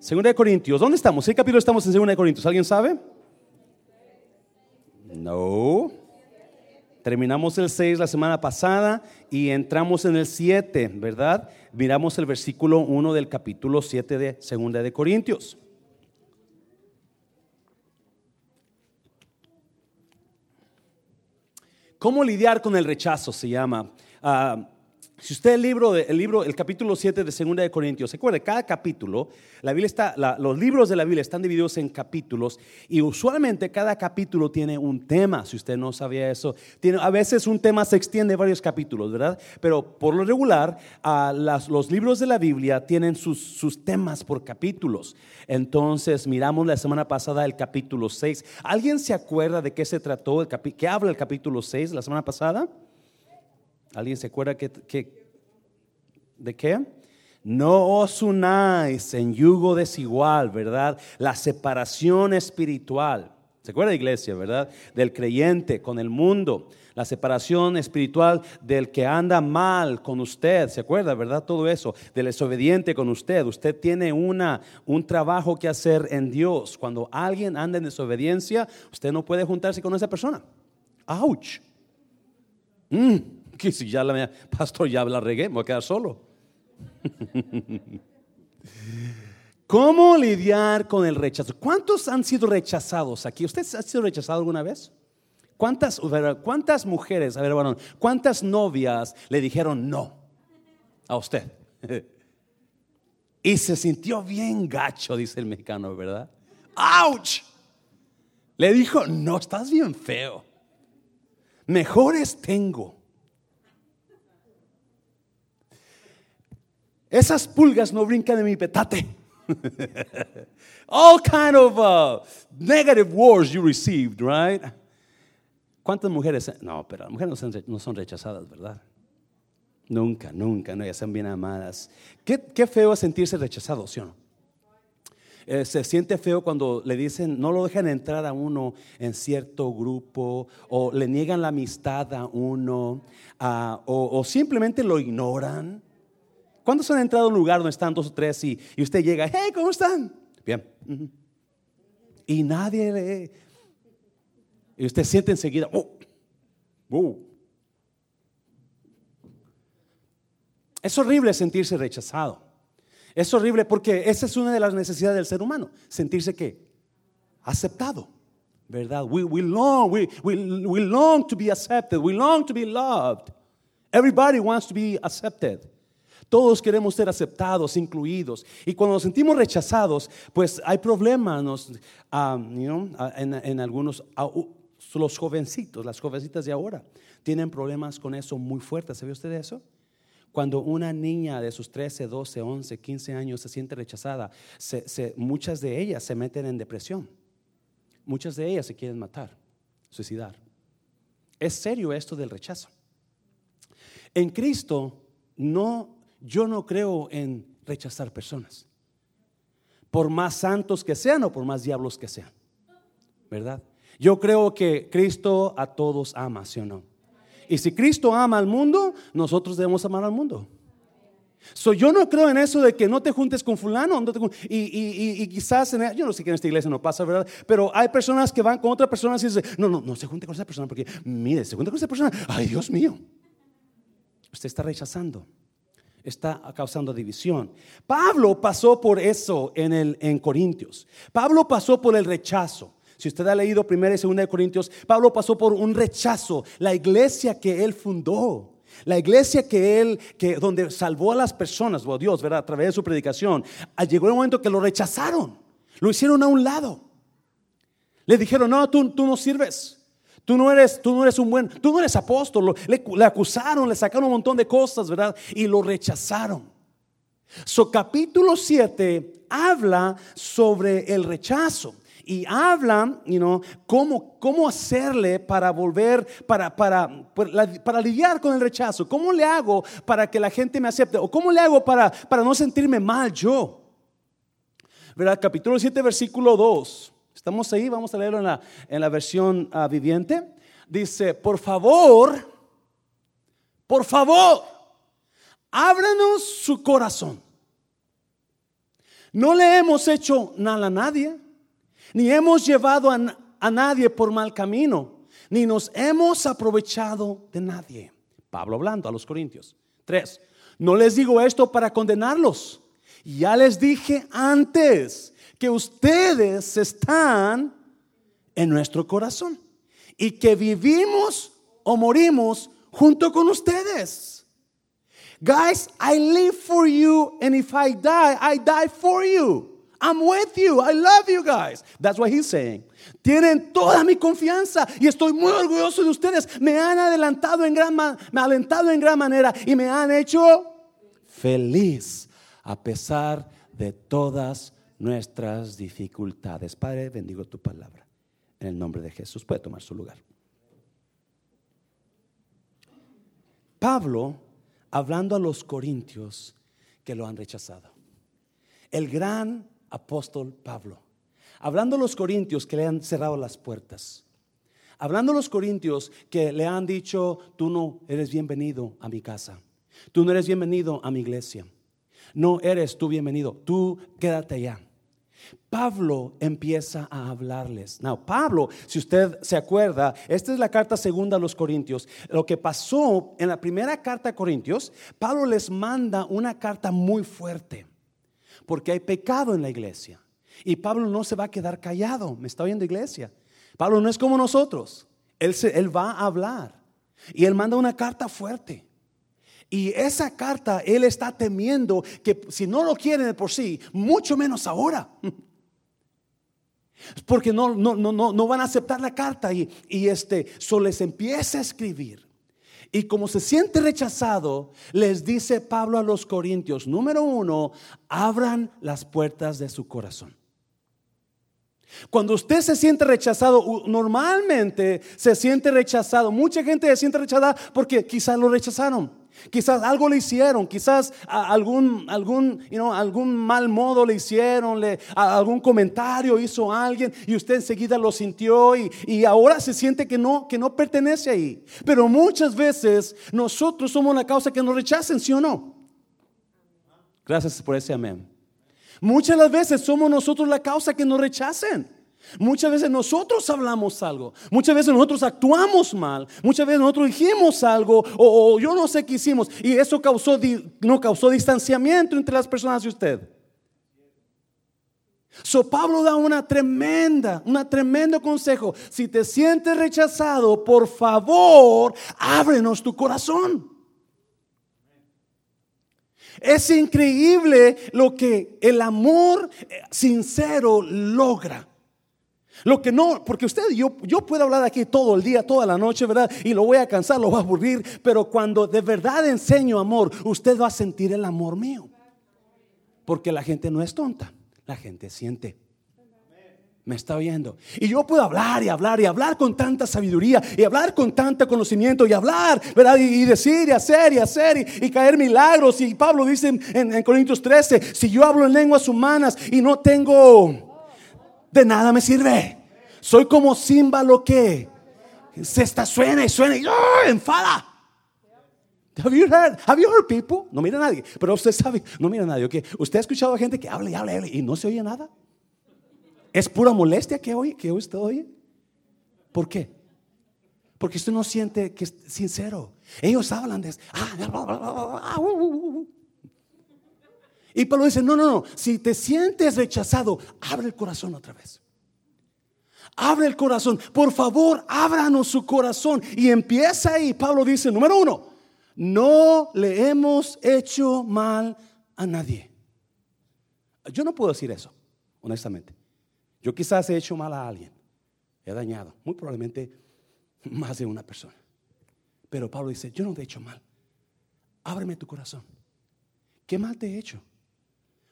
Segunda de Corintios. ¿Dónde estamos? ¿Qué capítulo estamos en Segunda de Corintios? ¿Alguien sabe? No. Terminamos el 6 la semana pasada y entramos en el 7, ¿verdad? Miramos el versículo 1 del capítulo 7 de Segunda de Corintios. ¿Cómo lidiar con el rechazo? Se llama. Ah, si usted el libro, el libro, el capítulo 7 de Segunda de Corintios, se acuerda, cada capítulo, la Biblia está, los libros de la Biblia están divididos en capítulos y usualmente cada capítulo tiene un tema, si usted no sabía eso. Tiene, a veces un tema se extiende varios capítulos, ¿verdad? Pero por lo regular, los libros de la Biblia tienen sus, sus temas por capítulos. Entonces, miramos la semana pasada el capítulo 6. ¿Alguien se acuerda de qué se trató, el qué habla el capítulo 6 la semana pasada? ¿Alguien se acuerda que, de qué? No os unáis en yugo desigual, ¿verdad? La separación espiritual. ¿Se acuerda, iglesia, verdad? Del creyente con el mundo. La separación espiritual del que anda mal con usted. ¿Se acuerda, verdad? Todo eso. Del desobediente con usted. Usted tiene una, un trabajo que hacer en Dios. Cuando alguien anda en desobediencia, usted no puede juntarse con esa persona. ¡Auch! Mm que si ya la pastor ya la regué, me voy a quedar solo. ¿Cómo lidiar con el rechazo? ¿Cuántos han sido rechazados aquí? ¿Usted ha sido rechazado alguna vez? ¿Cuántas, mujeres, a ver, bueno, cuántas novias le dijeron no a usted? Y se sintió bien gacho, dice el mexicano, ¿verdad? ¡Auch! Le dijo, no, estás bien feo. Mejores tengo. Esas pulgas no brincan en mi petate. All kind of uh, negative words you received, right? ¿Cuántas mujeres? No, pero las mujeres no son, rechazadas, ¿verdad? Nunca, nunca, no, ellas son bien amadas. Qué, qué feo es sentirse rechazado, ¿sí o no? Eh, se siente feo cuando le dicen, no lo dejan entrar a uno en cierto grupo, o le niegan la amistad a uno, o, o simplemente lo ignoran. ¿Cuántos han entrado a un lugar donde están dos o tres y, usted llega, hey, ¿cómo están? Bien. Y nadie le... Y usted siente enseguida, oh, oh. Es horrible sentirse rechazado. Es horrible porque esa es una de las necesidades del ser humano, sentirse que aceptado, ¿verdad? We, we, long, we, we, we long to be accepted, we long to be loved. Everybody wants to be accepted. Todos queremos ser aceptados, incluidos. Y cuando nos sentimos rechazados, pues hay problemas um, en, algunos, los jovencitos, las jovencitas de ahora, tienen problemas con eso muy fuertes. ¿Sabe usted eso? Cuando una niña de sus 13, 12, 11, 15 años se siente rechazada, muchas de ellas se meten en depresión. Muchas de ellas se quieren matar, suicidar. Es serio esto del rechazo. En Cristo no yo no creo en rechazar personas. Por más santos que sean o por más diablos que sean. ¿Verdad? Yo creo que Cristo a todos ama, ¿sí o no? Y si Cristo ama al mundo, nosotros debemos amar al mundo. So, yo no creo en eso de que no te juntes con fulano y, quizás yo no sé que en esta iglesia no pasa, ¿verdad? Pero hay personas que van con otra persona y dicen, no, no, no se junte con esa persona porque, mire, se junta con esa persona, ay Dios mío, usted está rechazando está causando división. Pablo pasó por eso en, el, en Corintios. Pablo pasó por el rechazo. Si usted ha leído primera y segunda de Corintios, Pablo pasó por un rechazo. La iglesia que él fundó, la iglesia que él, que donde salvó a las personas, oh Dios, ¿verdad? A través de su predicación, ah, llegó el momento que lo rechazaron, lo hicieron a un lado. Le dijeron, no, tú, tú no sirves. Tú no eres, tú no eres un buen, tú no eres apóstol. Le, acusaron, le sacaron un montón de cosas, ¿verdad? Y lo rechazaron. So capítulo 7 habla sobre el rechazo y habla, you know, cómo, cómo hacerle para volver, para, para, para, lidiar con el rechazo. ¿Cómo le hago para que la gente me acepte? ¿O cómo le hago para, para no sentirme mal yo? ¿Verdad? Capítulo 7, versículo 2. Estamos ahí, vamos a leerlo en la, en la versión ah, viviente. Dice, por favor, por favor, ábranos su corazón. No le hemos hecho nada a nadie, ni hemos llevado a, a nadie por mal camino, ni nos hemos aprovechado de nadie. Pablo hablando a los Corintios. Tres, no les digo esto para condenarlos. Ya les dije antes que ustedes están en nuestro corazón y que vivimos o morimos junto con ustedes. Guys, I live for you, and if I die, I die for you. I'm with you. I love you guys. That's what he's saying. Tienen toda mi confianza y estoy muy orgulloso de ustedes. Me han adelantado en gran, me alentado en gran manera y me han hecho feliz a pesar de todas nuestras dificultades. Padre, bendigo tu palabra. En el nombre de Jesús puede tomar su lugar. Pablo, hablando a los corintios que lo han rechazado. El gran apóstol Pablo, hablando a los corintios que le han cerrado las puertas. Hablando a los corintios que le han dicho, tú no eres bienvenido a mi casa. Tú no eres bienvenido a mi iglesia. No eres tú bienvenido. Tú quédate allá. Pablo empieza a hablarles. Now, Pablo, si usted se acuerda, esta es la carta segunda a los Corintios. Lo que pasó en la primera carta a Corintios, Pablo les manda una carta muy fuerte, porque hay pecado en la iglesia. Y Pablo no se va a quedar callado. ¿Me está oyendo iglesia? Pablo no es como nosotros. Él, él va a hablar. Y él manda una carta fuerte. Y esa carta él está temiendo que si no lo quieren por sí, mucho menos ahora. Porque no, no, no, no, van a aceptar la carta y, y este, so les empieza a escribir. Y como se siente rechazado, les dice Pablo a los Corintios, número uno, abran las puertas de su corazón. Cuando usted se siente rechazado, normalmente se siente rechazado. Mucha gente se siente rechazada porque quizás lo rechazaron. Quizás algo le hicieron, quizás algún, algún, algún mal modo le hicieron, algún comentario hizo alguien y usted enseguida lo sintió y, y, ahora se siente que no, que no pertenece ahí. Pero muchas veces nosotros somos la causa que nos rechacen, ¿sí o no? Gracias por ese amén. Muchas las veces somos nosotros la causa que nos rechacen. Muchas veces nosotros hablamos algo, muchas veces nosotros actuamos mal, muchas veces nosotros dijimos algo o, yo no sé qué hicimos y eso causó, no causó distanciamiento entre las personas y usted. So Pablo da una tremenda, una tremendo consejo. Si te sientes rechazado, por favor, ábrenos tu corazón. Es increíble lo que el amor sincero logra. Lo que no, porque usted, yo, yo puedo hablar aquí todo el día, toda la noche, ¿verdad? Y lo voy a cansar, lo voy a aburrir, pero cuando de verdad enseño amor, usted va a sentir el amor mío. Porque la gente no es tonta, la gente siente. Me está oyendo. Y yo puedo hablar y hablar y hablar con tanta sabiduría y hablar con tanto conocimiento y hablar, ¿verdad? Y, decir y hacer y hacer y, caer milagros. Y Pablo dice en, en Corintios 13, si yo hablo en lenguas humanas y no tengo de nada me sirve. Soy como címbalo que se está suena y suena y enfada. Have you heard? Have you heard people? No mira a nadie, pero usted sabe, no mira a nadie. ¿Usted ha escuchado a gente que habla y habla y habla y no se oye nada? ¿Es pura molestia que oye, que usted oye? ¿Por qué? Porque usted no siente que es sincero. Ellos hablan de ah, y Pablo dice, no, no, no, si te sientes rechazado, abre el corazón otra vez. Abre el corazón, por favor, ábranos su corazón. Y empieza ahí. Pablo dice, número uno, no le hemos hecho mal a nadie. Yo no puedo decir eso, honestamente. Yo quizás he hecho mal a alguien, he dañado, muy probablemente más de una persona. Pero Pablo dice, yo no te he hecho mal. Ábreme tu corazón. ¿Qué mal te he hecho?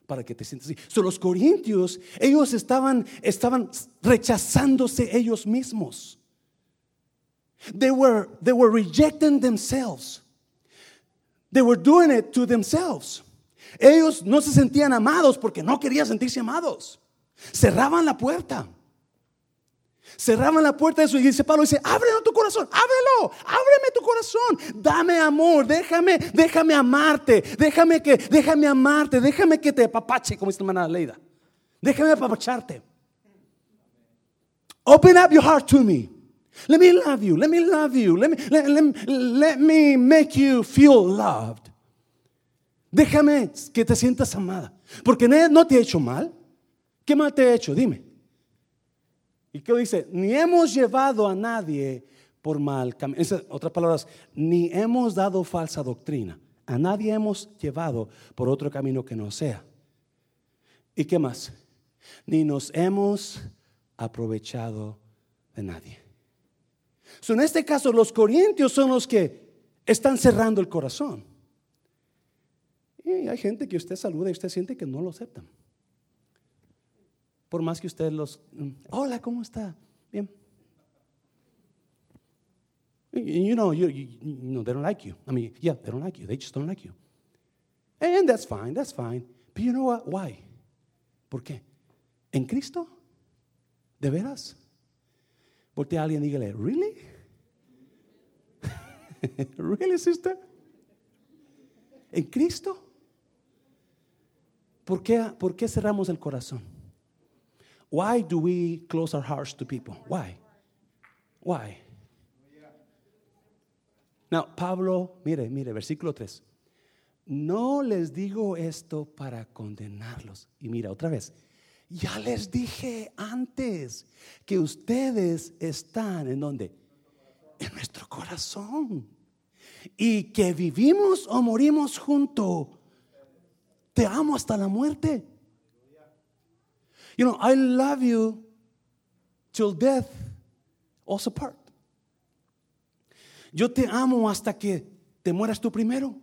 para que te sientas así. Los corintios, ellos estaban, estaban rechazándose ellos mismos. They were, they were rejecting themselves. They were doing it to themselves. Ellos no se sentían amados porque no querían sentirse amados. Cerraban la puerta. Cerraban la puerta de su iglesia. Pablo dice, ábrelo tu corazón, ábrelo, ábreme tu corazón, dame amor, déjame, déjame amarte, déjame que, déjame amarte, déjame que te apapache, como dice la hermana Leida. Déjame apapacharte. Open up your heart to me. Let me love you. Let me love you. Let me, let, let, let me make you feel loved. Déjame que te sientas amada. Porque no te he hecho mal. ¿Qué mal te he hecho? Dime. ¿Y qué dice? Ni hemos llevado a nadie por mal camino. Otras palabras, ni hemos dado falsa doctrina. A nadie hemos llevado por otro camino que no sea. ¿Y qué más? Ni nos hemos aprovechado de nadie. en este caso, los corintios son los que están cerrando el corazón. Y hay gente que usted saluda y usted siente que no lo aceptan. Por más que usted los, mm, hola, ¿cómo está? Bien. You know, you, you, know, they don't like you. I mean, yeah, they don't like you. They just don't like you. And that's fine, that's fine. But you know what? Why? ¿Por qué? ¿En Cristo? ¿De veras? Porque a alguien y dígale, ¿really? ¿Really, sister? ¿En Cristo? ¿Por qué, ¿Por qué cerramos el corazón? Why do we close our hearts to people? Why? Why? Now, Pablo, mire, mire, versículo 3. No les digo esto para condenarlos. Y mira, otra vez, ya les dije antes que ustedes están en donde? En nuestro corazón. Y que vivimos o morimos junto. Te amo hasta la muerte. You know, I love you till death us part. Yo te amo hasta que te mueras tú primero.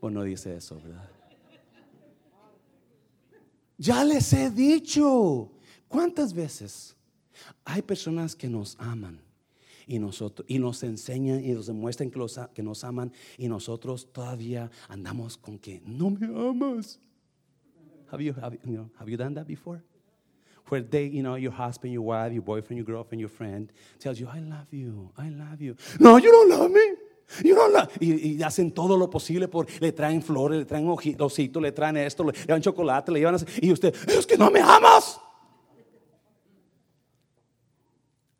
O no dice eso, ¿verdad? Ya les he dicho. ¿Cuántas veces hay personas que nos aman y, nosotros, y nos enseñan y nos demuestran que, los, que nos aman y nosotros todavía andamos con que no me amas? Have you, have, you know, have you done that before? Where they, you know, your husband, your wife, your boyfriend, your girlfriend, your friend tells you, I love you, I love you. No, you don't love me. You don't love. Y, hacen todo lo posible por, le traen flores, le traen ositos, le traen esto, le llevan chocolate, le llevan, y usted, es que no me amas.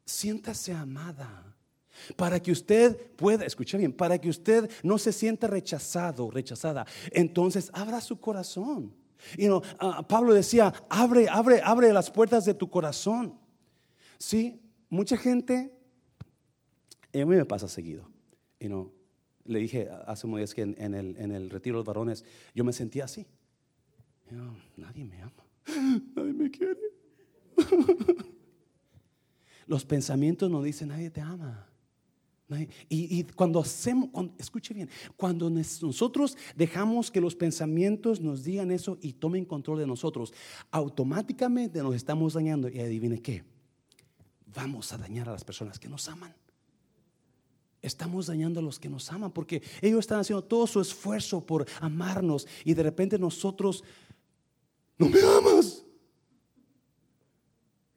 Siéntase amada para que usted pueda, escuche bien, para que usted no se sienta rechazado, rechazada. Entonces, abra su corazón. You know, uh, Pablo decía, abre, abre, abre las puertas de tu corazón. Sí, mucha gente, a mí me pasa seguido. You know, le dije hace unos días que en, el, en el retiro de los varones yo me sentía así. nadie me ama, nadie me quiere. los pensamientos nos dicen, nadie te ama. Y, cuando hacemos, escuche bien, cuando nosotros dejamos que los pensamientos nos digan eso y tomen control de nosotros, automáticamente nos estamos dañando. Y adivine qué, vamos a dañar a las personas que nos aman. Estamos dañando a los que nos aman porque ellos están haciendo todo su esfuerzo por amarnos y de repente nosotros, no me amas.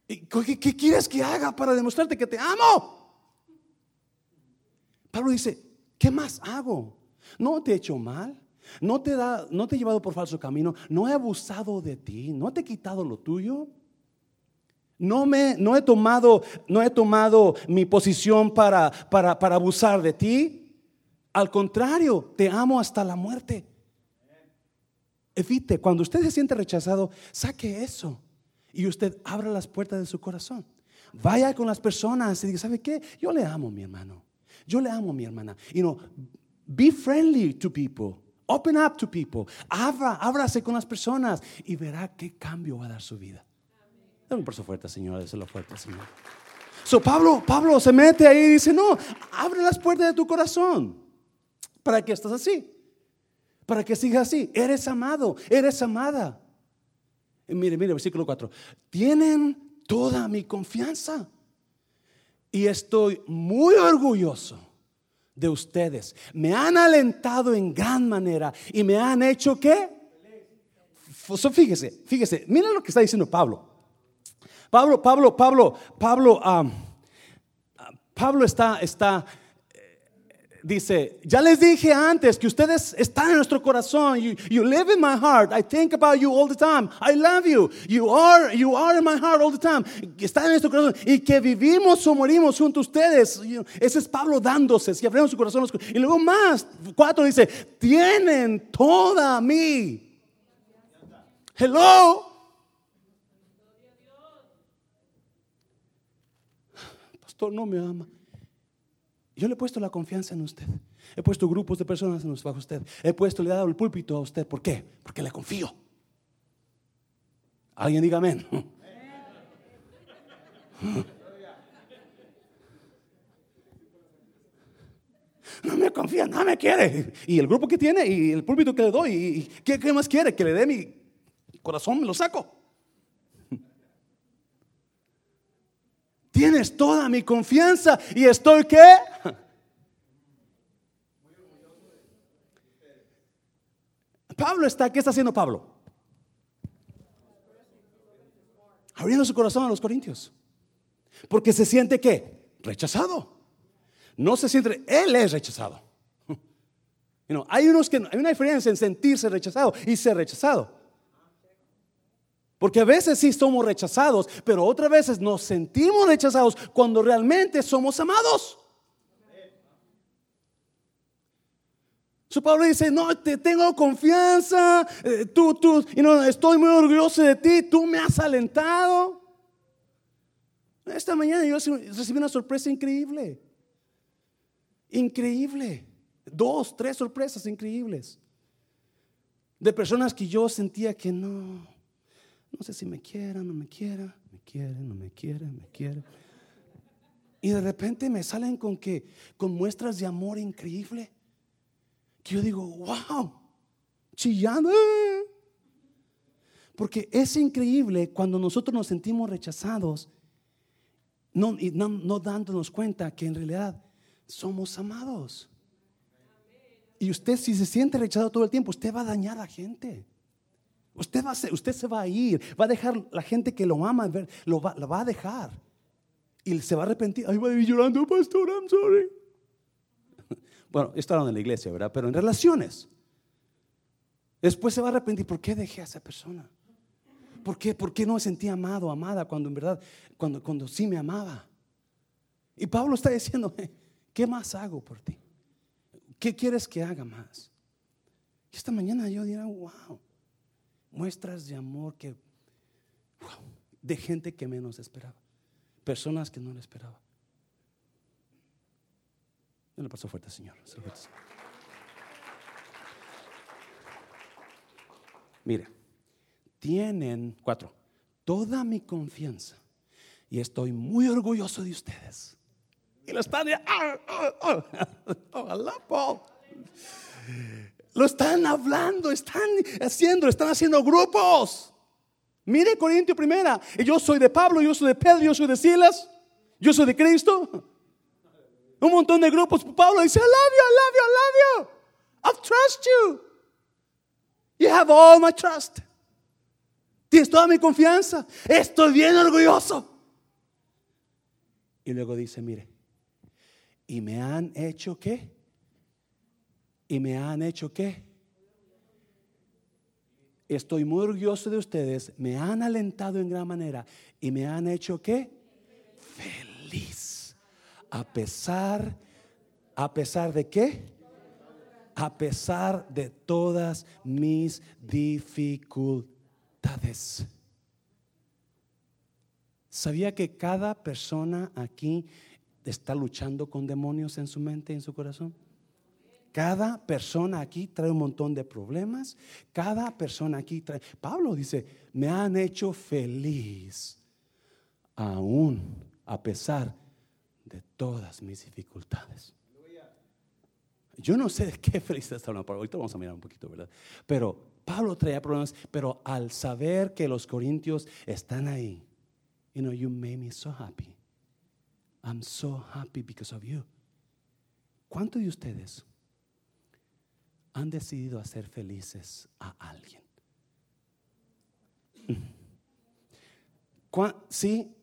¿Qué, qué quieres que haga para demostrarte que te amo? Pablo dice, ¿qué más hago? No te he hecho mal, no te, da, no te he llevado por falso camino, no he abusado de ti, no te he quitado lo tuyo. No, me, no, he, tomado, no he tomado mi posición para, para, para abusar de ti. Al contrario, te amo hasta la muerte. Evite, cuando usted se siente rechazado, saque eso y usted abra las puertas de su corazón. Vaya con las personas y diga, ¿sabe qué? Yo le amo, mi hermano. Yo le amo a mi hermana. You know, be friendly to people. Open up to people. Abra, ábrase con las personas y verá qué cambio va a dar su vida. Dame un paso fuerte, Señor. Déselo fuerte, Señor. So, Pablo, Pablo se mete ahí y dice, no, abre las puertas de tu corazón. ¿Para que estás así? Para que sigas así. Eres amado, eres amada. mire, mire, versículo 4. Tienen toda mi confianza. Y estoy muy orgulloso de ustedes. Me han alentado en gran manera y me han hecho qué? fíjese, fíjese, mira lo que está diciendo Pablo. Pablo, Pablo, Pablo, Pablo, Pablo está, está, dice, ya les dije antes que ustedes están en nuestro corazón. You, you, live in my heart. I think about you all the time. I love you. You are, you are in my heart all the time. Están en nuestro corazón. Y que vivimos o morimos junto a ustedes. Ese es Pablo dándose. Si abrimos su corazón. Y luego más, cuatro dice, tienen toda mi. Hello. Pastor, no me ama. Yo le he puesto la confianza en usted. He puesto grupos de personas en bajo usted. He puesto, le he dado el púlpito a usted. ¿Por qué? Porque le confío. Alguien diga amén. No me confía, no me quiere. Y el grupo que tiene y el púlpito que le doy. ¿Y qué, qué más quiere? Que le dé mi corazón, me lo saco. Tienes toda mi confianza y estoy qué? Pablo está, ¿qué está haciendo Pablo? Abriendo su corazón a los corintios. Porque se siente qué? Rechazado. No se siente, él es rechazado. hay unos que hay una diferencia en sentirse rechazado y ser rechazado. Porque a veces sí somos rechazados, pero otras veces nos sentimos rechazados cuando realmente somos amados. Su Pablo dice, no, te tengo confianza, eh, tú, tú, y no, estoy muy orgulloso de ti, tú me has alentado. Esta mañana yo recibí una sorpresa increíble. Increíble. Dos, tres sorpresas increíbles. De personas que yo sentía que no, no sé si me quiera, no me quiera, me quiere, no me quiere, me quiere. Y de repente me salen con que, con muestras de amor increíble. Que yo digo, wow, chillando. Porque es increíble cuando nosotros nos sentimos rechazados, no, y no, no dándonos cuenta que en realidad somos amados. Y usted si se siente rechazado todo el tiempo, usted va a dañar a gente. Usted, va a usted se va a ir, va a dejar la gente que lo ama, lo va, va a dejar. Y se va a arrepentir. Ahí va a ir llorando, pastor, I'm sorry. Bueno, esto era en la iglesia, ¿verdad? Pero en relaciones. Después se va a arrepentir. ¿Por qué dejé a esa persona? ¿Por qué, ¿Por qué no me sentía amado, amada, cuando en verdad, cuando, cuando sí me amaba? Y Pablo está diciendo, ¿qué más hago por ti? ¿Qué quieres que haga más? Y esta mañana yo diré, wow muestras de amor que, de gente que menos esperaba, personas que no le esperaba. No le pasó fuerte, Señor. Mire, tienen, cuatro, toda mi confianza y estoy muy orgulloso de ustedes. Y lo están, ah, ah, ah, lo están hablando, están haciendo, están haciendo grupos. Mire Corintio primera. Yo soy de Pablo, yo soy de Pedro, yo soy de Silas, yo soy de Cristo. Un montón de grupos. Pablo dice, I love you, I love you, I love you. I trust you. You have all my trust. Tienes toda mi confianza. Estoy bien orgulloso. Y luego dice, mire, y me han hecho qué? Y me han hecho qué? Estoy muy orgulloso de ustedes, me han alentado en gran manera y me han hecho qué? Feliz. A pesar, a pesar de qué? A pesar de todas mis dificultades. ¿Sabía que cada persona aquí está luchando con demonios en su mente y en su corazón? Cada persona aquí trae un montón de problemas. Cada persona aquí trae... Pablo dice, me han hecho feliz aún a pesar de todas mis dificultades. Yo no sé de qué felicidad está hablando, ahorita vamos a mirar un poquito, ¿verdad? Pero Pablo traía problemas, pero al saber que los corintios están ahí, you know, you made me so happy. I'm so happy because of you. ¿Cuántos de ustedes han decidido hacer felices a alguien. Sí.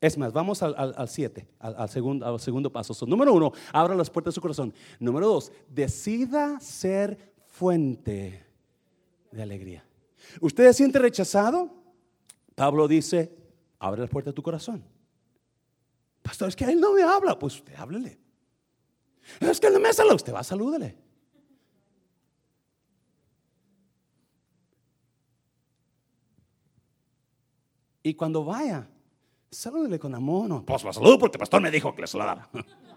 Es más, vamos al 7, al, segundo, al segundo paso. número uno, abra las puertas de su corazón. Número dos, decida ser fuente de alegría. ¿Usted se siente rechazado? Pablo dice, abre las puertas de tu corazón. Pastor, es que él no me habla. Pues usted háblele. Es que no me saluda. Usted va, salúdele. Y cuando vaya, salúdele con amor. Pues lo saludo porque el pastor me dijo que le saludara.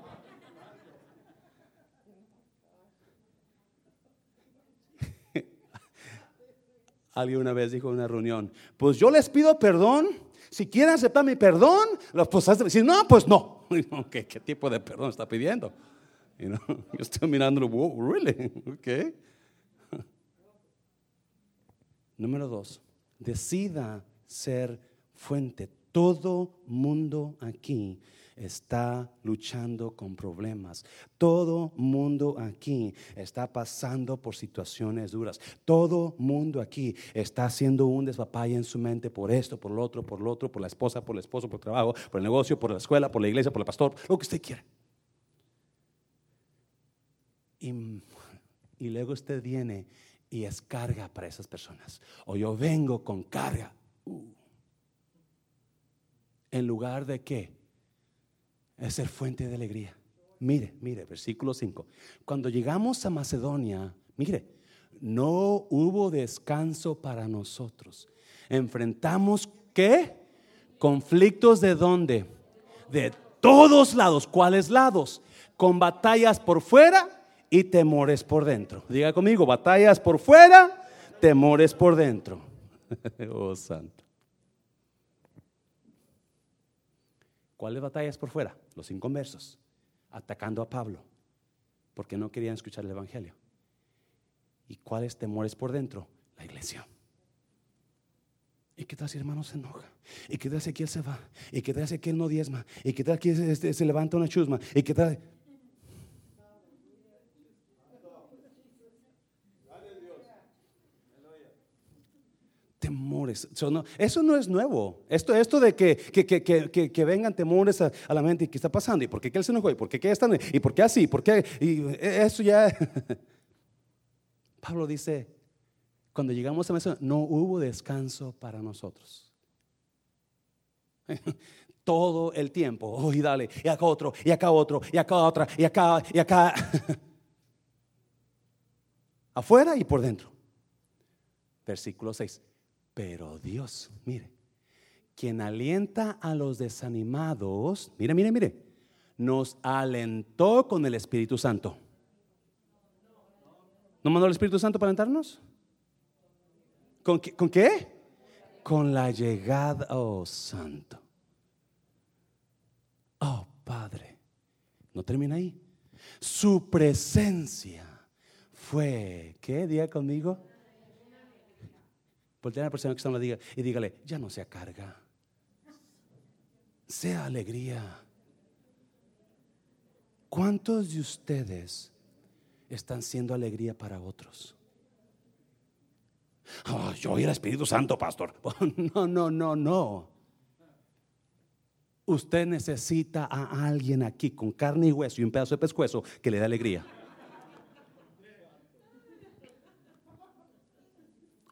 Alguien una vez dijo en una reunión, pues yo les pido perdón. Si quieren aceptar mi perdón, los pues decir, no, pues no. ¿Qué, ¿Qué, tipo de perdón está pidiendo? yo estoy mirándolo, really? Okay. Número dos, decida ser fuente. Todo mundo aquí está luchando con problemas. Todo mundo aquí está pasando por situaciones duras. Todo mundo aquí está haciendo un despapalle en su mente por esto, por lo otro, por lo otro, por la esposa, por el esposo, por el trabajo, por el negocio, por la escuela, por la iglesia, por el pastor, lo que usted quiera. Y, luego usted viene y es carga para esas personas. O yo vengo con carga. Uh. En lugar de qué? ser fuente de alegría. Mire, mire, versículo 5. Cuando llegamos a Macedonia, mire, no hubo descanso para nosotros. Enfrentamos qué? Conflictos de dónde? De todos lados. ¿Cuáles lados? Con batallas por fuera y temores por dentro. Diga conmigo, batallas por fuera, temores por dentro. oh, santo. ¿Cuáles batallas por fuera? Los inconversos, atacando a Pablo, porque no querían escuchar el Evangelio. ¿Y cuáles temores por dentro? La iglesia. ¿Y qué tal si hermano se enoja? ¿Y qué tal si aquí él se va? ¿Y qué tal si aquí él no diezma? ¿Y qué tal si se, se levanta una chusma? ¿Y qué tal? Temores. Eso no, es nuevo. Esto, esto de que, que, vengan temores a, la mente y qué está pasando, y por qué él se enojó, y por qué, están, y por qué así, por qué, y eso ya. Pablo dice, cuando llegamos a eso, no hubo descanso para nosotros. Todo el tiempo, y dale, y acá otro, y acá otro, y acá otra, y acá, y acá. Afuera y por dentro. Versículo 6. Pero Dios, mire, quien alienta a los desanimados, mire, mire, mire, nos alentó con el Espíritu Santo. ¿No mandó el Espíritu Santo para alentarnos? ¿Con qué? ¿Con, qué? con la llegada, oh Santo. Oh Padre, no termina ahí. Su presencia fue, ¿qué? Diga conmigo Voltea a la persona que está diga y dígale, ya no sea carga, sea alegría. ¿Cuántos de ustedes están siendo alegría para otros? Oh, yo y el Espíritu Santo, pastor. No, no, no, no. Usted necesita a alguien aquí con carne y hueso y un pedazo de pescuezo que le dé alegría.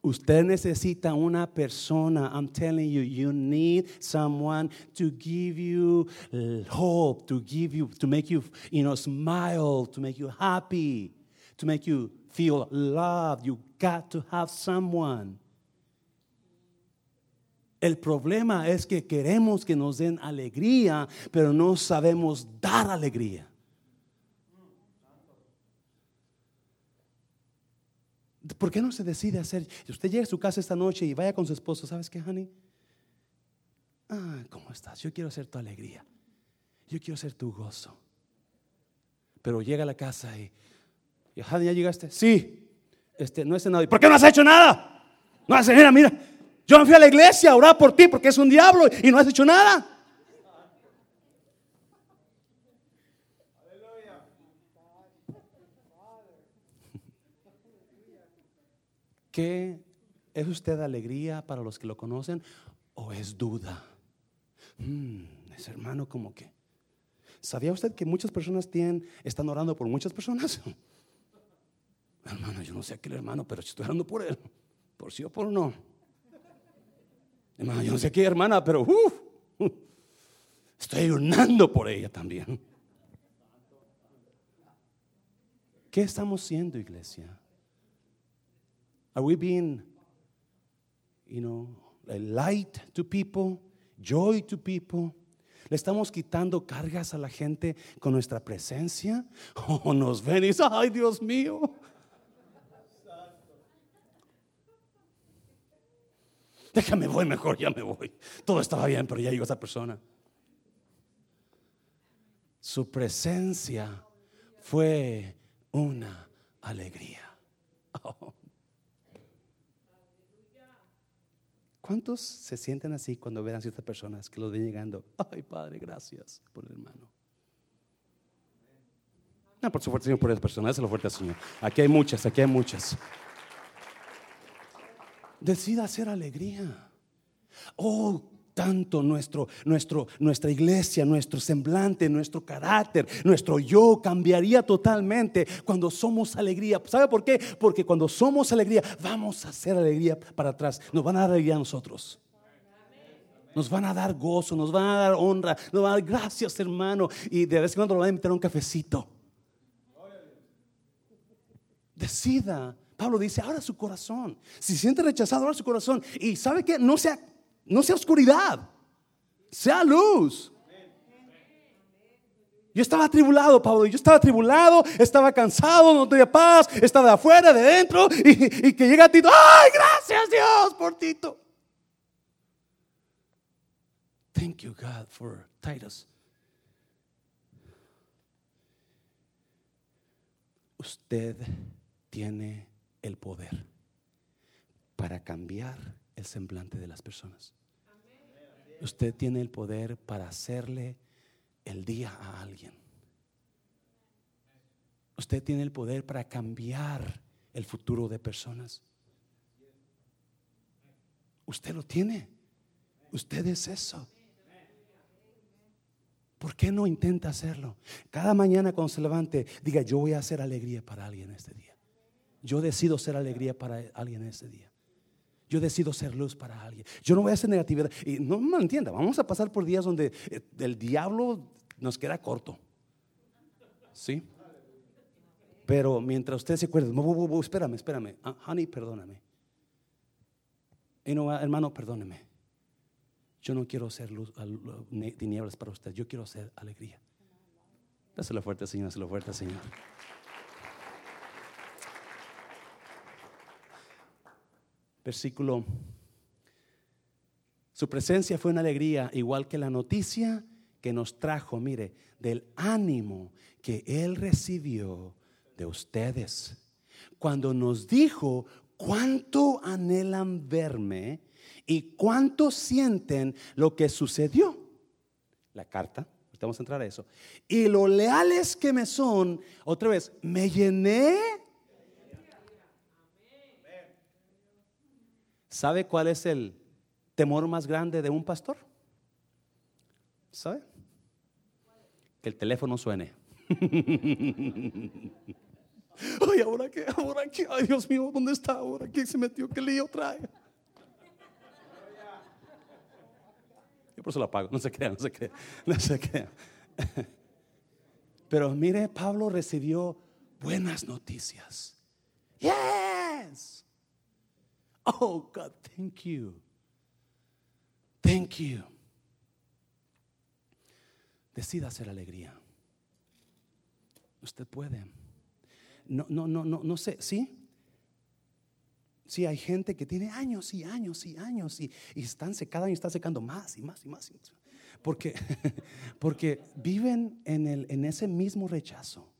Usted necesita una persona. I'm telling you, you need someone to give you hope, to give you, to make you, you know, smile, to make you happy, to make you feel loved. You got to have someone. El problema es que queremos que nos den alegría, pero no sabemos dar alegría. ¿Por qué no se decide hacer? Si usted llega a su casa esta noche y vaya con su esposo, ¿sabes qué, honey? Ah, ¿cómo estás? Yo quiero ser tu alegría. Yo quiero ser tu gozo. Pero llega a la casa y, honey, ¿ya llegaste? Sí. Este, no es nada. ¿Por qué no has hecho nada? No has hecho nada, mira. Yo me fui a la iglesia a orar por ti porque es un diablo y no has hecho nada. ¿Qué ¿Es usted alegría para los que lo conocen o es duda? Mm, es hermano como que. ¿Sabía usted que muchas personas tienen, están orando por muchas personas? Hermano, yo no sé aquel hermano, pero estoy orando por él. Por sí o por no. Hermano, yo no sé qué hermana, pero estoy orando por ella también. ¿Qué estamos haciendo, iglesia? Are we being, you know, light to people, joy to people? ¿Le estamos quitando cargas a la gente con nuestra presencia? ¿O nos ven y dicen, ay Dios mío? Déjame voy mejor, ya me voy. Todo estaba bien, pero ya llegó esa persona. Su presencia fue una alegría. Oh. ¿Cuántos se sienten así cuando ven a ciertas personas que lo ven llegando? Ay, Padre, gracias por el hermano. No, por su fuerte Señor, por las personas, lo fuerte Señor. Aquí hay muchas, aquí hay muchas. Decida hacer alegría. Oh, tanto nuestro, nuestro, nuestra iglesia, nuestro semblante, nuestro carácter, nuestro yo cambiaría totalmente cuando somos alegría. ¿Sabe por qué? Porque cuando somos alegría, vamos a hacer alegría para atrás. Nos van a dar alegría a nosotros. Nos van a dar gozo, nos van a dar honra, nos van a dar gracias, hermano. Y de vez en cuando lo van a invitar a un cafecito. Decida. Pablo dice, ahora su corazón. Si siente rechazado, ahora su corazón. Y sabe que no sea no sea oscuridad, sea luz. Yo estaba atribulado, Pablo. Yo estaba atribulado, estaba cansado, no tenía paz, estaba de afuera, de dentro. Y, que llega Tito. ¡Ay, gracias Dios por Tito! Thank you, God, for Titus. Usted tiene el poder para cambiar el semblante de las personas. Usted tiene el poder para hacerle el día a alguien. Usted tiene el poder para cambiar el futuro de personas. Usted lo tiene. Usted es eso. ¿Por qué no intenta hacerlo? Cada mañana cuando se levante, diga, yo voy a hacer alegría para alguien este día. Yo decido ser alegría para alguien este día. Yo decido ser luz para alguien. Yo no voy a hacer negatividad. Y no me entienda, vamos a pasar por días donde eh, el diablo nos queda corto. ¿Sí? Pero mientras usted se acuerde, espérame, espérame. Ah, honey, perdóname. Y no, hermano, perdóneme. Yo no quiero ser luz, tinieblas para usted. Yo quiero ser alegría. Dáselo fuerte, Señor. Dáselo fuerte, Señor. Versículo. Su presencia fue una alegría, igual que la noticia que nos trajo, mire, del ánimo que Él recibió de ustedes. Cuando nos dijo cuánto anhelan verme y cuánto sienten lo que sucedió. La carta, vamos a entrar a eso. Y lo leales que me son, otra vez, me llené ¿Sabe cuál es el temor más grande de un pastor? ¿Sabe? Que el teléfono suene. Ay, ahora qué, ahora qué, ay Dios mío, ¿dónde está ahora? ¿Quién se metió? ¿Qué lío trae? Yo por eso lo apago, no se crea, no se crea, no se crea. Pero mire, Pablo recibió buenas noticias. Yes. Oh, God, thank you. Thank you. Decida hacer alegría. Usted puede. No, no, no, no, no sé, ¿sí? Sí, hay gente que tiene años y años y años y, y están cada año están secando más y más y más. Porque, porque viven en, el, en ese mismo rechazo,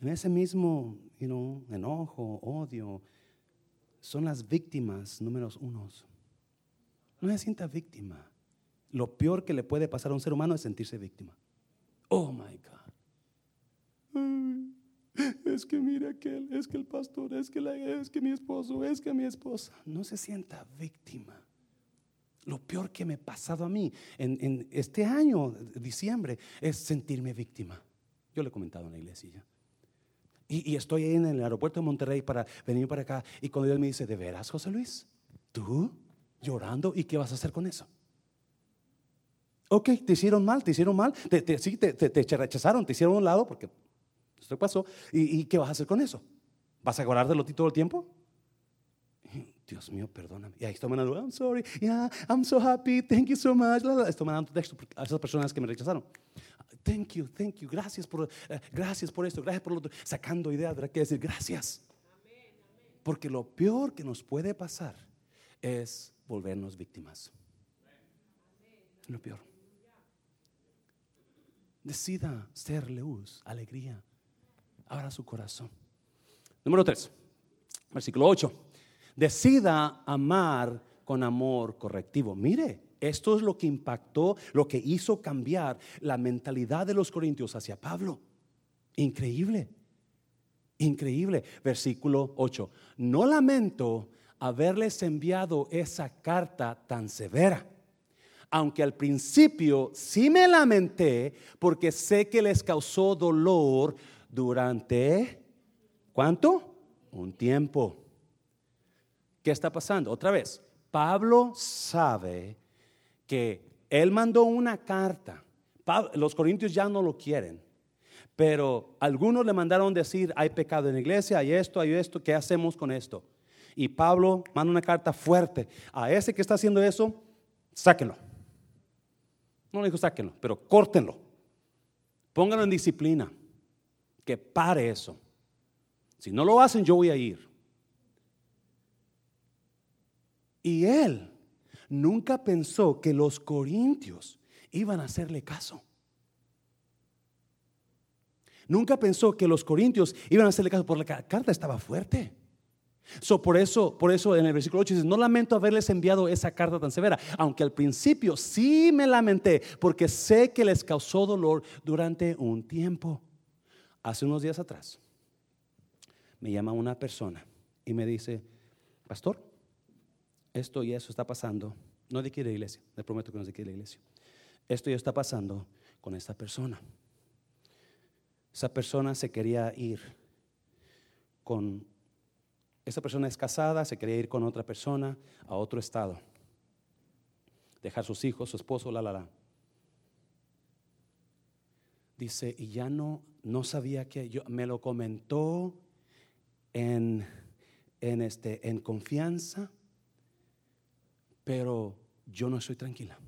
en ese mismo you know, enojo, odio, son las víctimas números unos. No se sienta víctima. Lo peor que le puede pasar a un ser humano es sentirse víctima. Oh my God. es que mira aquel, es que el pastor, es que, la, es que mi esposo, es que mi esposa. No se sienta víctima. Lo peor que me ha pasado a mí en, este año, diciembre, es sentirme víctima. Yo le he comentado en la iglesia Y, estoy ahí en el aeropuerto de Monterrey para venir para acá. Y cuando Dios me dice, ¿de veras, José Luis? ¿Tú llorando? ¿Y qué vas a hacer con eso? Ok, te hicieron mal, te hicieron mal. Te, sí, te, te, rechazaron, te hicieron a un lado porque esto pasó. ¿Y, ¿Y, qué vas a hacer con eso? ¿Vas a acordarte de ti todo el tiempo? Dios mío, perdóname. Y ahí estoy mandando, I'm sorry, yeah, I'm so happy, thank you so much. Estoy mandando texto a esas personas que me rechazaron. Thank you, thank you, gracias por, eh, gracias por esto, gracias por lo otro. Sacando ideas, ¿verdad? Que decir gracias. Porque lo peor que nos puede pasar es volvernos víctimas. Lo peor. Decida ser luz, alegría. Abra su corazón. Número 3, versículo 8 decida amar con amor correctivo. Mire, esto es lo que impactó, lo que hizo cambiar la mentalidad de los corintios hacia Pablo. Increíble, increíble. Versículo 8. No lamento haberles enviado esa carta tan severa. Aunque al principio sí me lamenté porque sé que les causó dolor durante, ¿cuánto? Un tiempo. ¿Qué está pasando? Otra vez, Pablo sabe él mandó una carta. los corintios ya no lo quieren, pero algunos le mandaron decir, hay pecado en la iglesia, hay esto, hay esto, ¿qué hacemos con esto? Y Pablo manda una carta fuerte. A ese que está haciendo eso, sáquenlo. No le dijo sáquenlo, pero córtenlo. Pónganlo en disciplina. Que pare eso. Si no lo hacen, yo voy a ir. Y él nunca pensó que los corintios iban a hacerle caso. Nunca pensó que los corintios iban a hacerle caso, porque la carta estaba fuerte. So, por, eso, por eso en el versículo 8 dice, no lamento haberles enviado esa carta tan severa, aunque al principio sí me lamenté, porque sé que les causó dolor durante un tiempo. Hace unos días atrás, me llama una persona y me dice, pastor, esto y eso está pasando. No de aquí la iglesia, le prometo que no es de aquí la iglesia. Esto ya está pasando con esta persona. Esa persona se quería ir con, esa persona es casada, se quería ir con otra persona a otro estado. Dejar sus hijos, su esposo, la, la, la. Dice, y ya no, no sabía que yo, me lo comentó en, en, este, en confianza pero yo no estoy tranquila.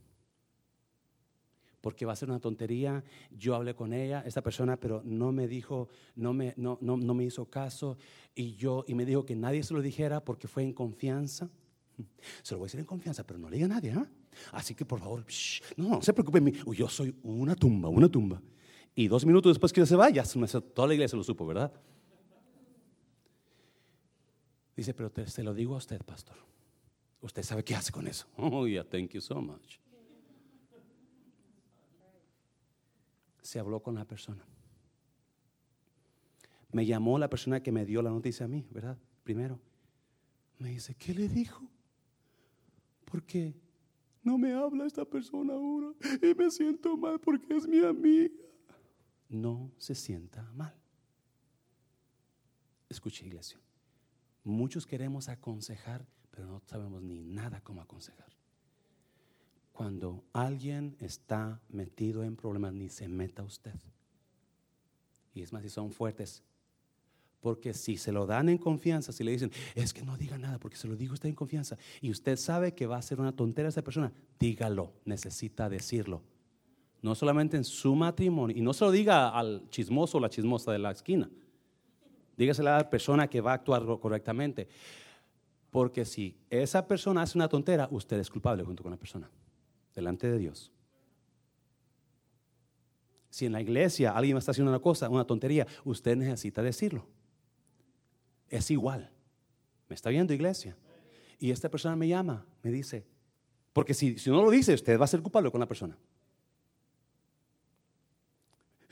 Porque va a ser una tontería. Yo hablé con ella, esta persona, pero no me dijo, no me, no, no, me hizo caso. Y yo, y me dijo que nadie se lo dijera porque fue en confianza. Se lo voy a decir en confianza, pero no le diga a nadie. ¿ah? Así que por favor, no, no se preocupe. Yo soy una tumba, una tumba. Y dos minutos después que se vaya, toda la iglesia lo supo, ¿verdad? Dice, pero te, lo digo a usted, pastor. Usted sabe qué hace con eso. Oh, yeah, thank you so much. Se habló con la persona. Me llamó la persona que me dio la noticia a mí, ¿verdad? Primero. Me dice, ¿qué le dijo? Porque no me habla esta persona ahora y me siento mal porque es mi amiga. No se sienta mal. Escuche, iglesia. Muchos queremos aconsejar pero no sabemos ni nada cómo aconsejar. Cuando alguien está metido en problemas, ni se meta usted. Y es más, si son fuertes, porque si se lo dan en confianza, si le dicen, es que no diga nada, porque se lo digo usted en confianza, y usted sabe que va a ser una tontera esa persona, dígalo, necesita decirlo. No solamente en su matrimonio, y no se lo diga al chismoso o la chismosa de la esquina, dígaselo a la persona que va a actuar correctamente. Porque si esa persona hace una tontera, usted es culpable junto con la persona, delante de Dios. Si en la iglesia alguien está haciendo una cosa, una tontería, usted necesita decirlo. Es igual. ¿Me está viendo, iglesia? Y esta persona me llama, me dice, porque si, si no lo dice, usted va a ser culpable con la persona.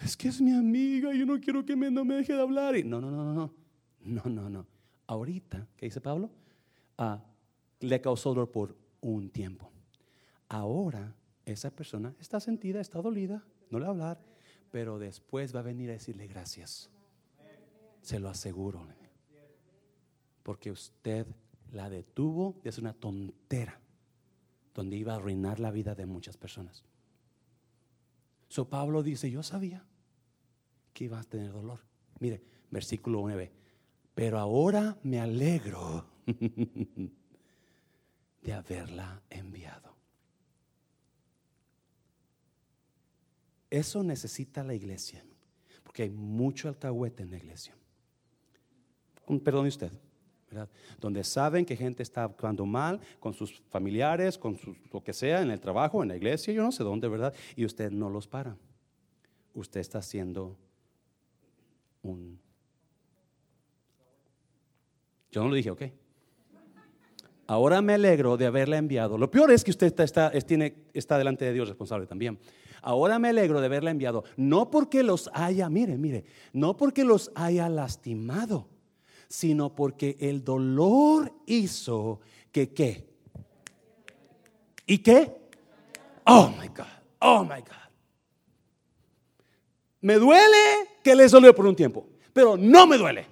es que es mi amiga, yo no quiero que me, no me deje de hablar. No, no, no, no, no, no, no, no. Ahorita, ¿qué dice Pablo? Le causó dolor por un tiempo. Ahora esa persona está sentida, está dolida, no le va a hablar, pero después va a venir a decirle gracias. Se lo aseguro. Porque usted la detuvo de hacer una tontera donde iba a arruinar la vida de muchas personas. So Pablo dice, yo sabía que iba a tener dolor. Mire, versículo 9. Pero ahora me alegro de haberla enviado. Eso necesita la iglesia, porque hay mucho alcahuete en la iglesia. Perdone usted, ¿verdad? Donde saben que gente está actuando mal con sus familiares, con lo que sea, en el trabajo, en la iglesia, yo no sé dónde, ¿verdad? Y usted no los para. Usted está haciendo un... Yo no lo dije, ok. Ahora me alegro de haberla enviado. Lo peor es que usted está, tiene, está delante de Dios responsable también. Ahora me alegro de haberla enviado, no porque los haya, mire, mire, no porque los haya lastimado, sino porque el dolor hizo que qué. ¿Y qué? Oh my God, oh my God. Me duele que les dolió por un tiempo, pero no me duele.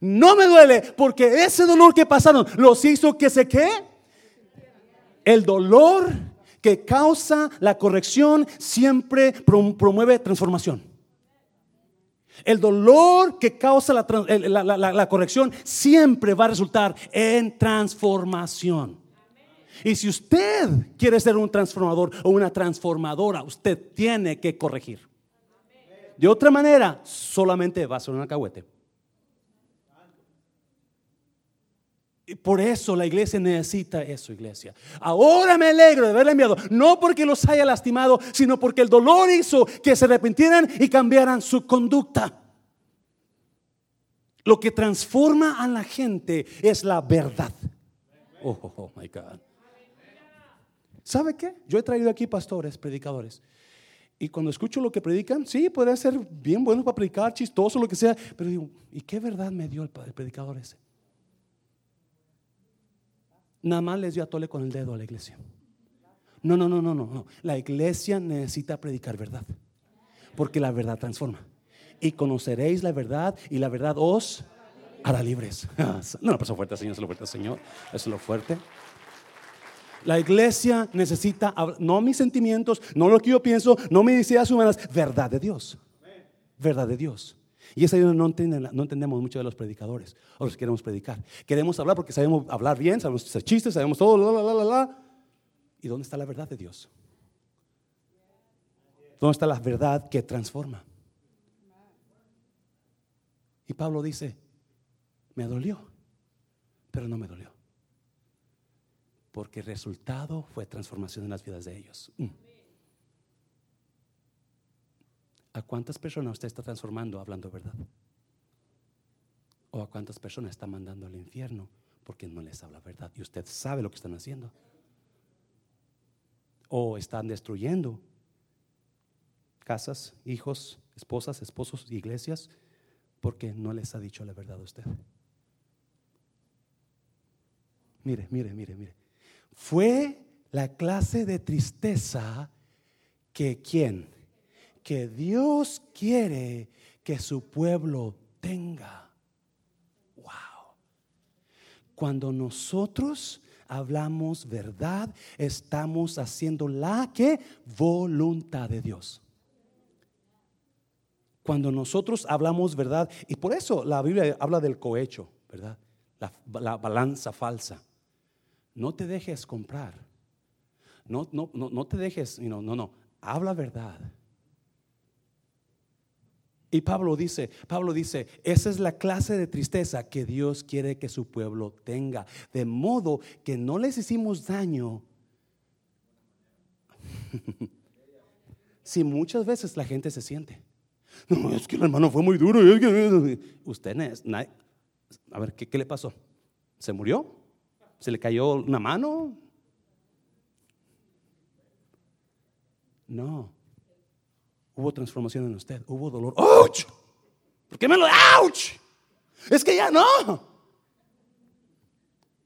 No me duele porque ese dolor que pasaron los hizo que se qué. El dolor que causa la corrección siempre promueve transformación. El dolor que causa la, corrección siempre va a resultar en transformación. Y si usted quiere ser un transformador o una transformadora, usted tiene que corregir. De otra manera, solamente va a ser un acahuete. Por eso la iglesia necesita eso, iglesia. Ahora me alegro de haberle enviado, no porque los haya lastimado, sino porque el dolor hizo que se arrepintieran y cambiaran su conducta. Lo que transforma a la gente es la verdad. Oh, oh, oh, my God. ¿Sabe qué? Yo he traído aquí pastores, predicadores. Y cuando escucho lo que predican, sí, puede ser bien bueno para predicar, chistoso, lo que sea. Pero digo, ¿y qué verdad me dio el predicador ese? Nada más les dio a tole con el dedo a la iglesia. No, no, no, no, no, La iglesia necesita predicar verdad. Porque la verdad transforma. Y conoceréis la verdad y la verdad os hará libres. No, no, eso fuerte, Señor, eso es lo fuerte, Señor. Eso es lo fuerte. La iglesia necesita, no mis sentimientos, no lo que yo pienso, no mis ideas humanas, verdad de Dios. Verdad de Dios. Y es ahí donde no, entendemos mucho de los predicadores, o los que queremos predicar. Queremos hablar porque sabemos hablar bien, sabemos hacer chistes, sabemos todo, la, la, la, la. ¿Y dónde está la verdad de Dios? ¿Dónde está la verdad que transforma? Y Pablo dice, me dolió, pero no me dolió. Porque el resultado fue transformación en las vidas de ellos. Mm. ¿A cuántas personas usted está transformando hablando verdad? ¿O a cuántas personas está mandando al infierno porque no les habla verdad? Y usted sabe lo que están haciendo. O están destruyendo casas, hijos, esposas, esposos, iglesias, porque no les ha dicho la verdad a usted. Mire, mire, mire, mire. Fue la clase de tristeza que quien que Dios quiere que su pueblo tenga. Wow. Cuando nosotros hablamos verdad, estamos haciendo la que voluntad de Dios. Cuando nosotros hablamos verdad, y por eso la Biblia habla del cohecho, ¿verdad? La, balanza falsa. No te dejes comprar. No, no, no, no te dejes, no, no, no. Habla verdad. Y Pablo dice, Pablo dice, esa es la clase de tristeza que Dios quiere que su pueblo tenga, de modo que no les hicimos daño. si muchas veces la gente se siente, no, es que el hermano fue muy duro. Usted, a ver, ¿qué, ¿qué le pasó? ¿Se murió? ¿Se le cayó una mano? No. Hubo transformación en usted, hubo dolor. ¡Auch! ¿Por qué me lo... ¡Auch! Es que ya no.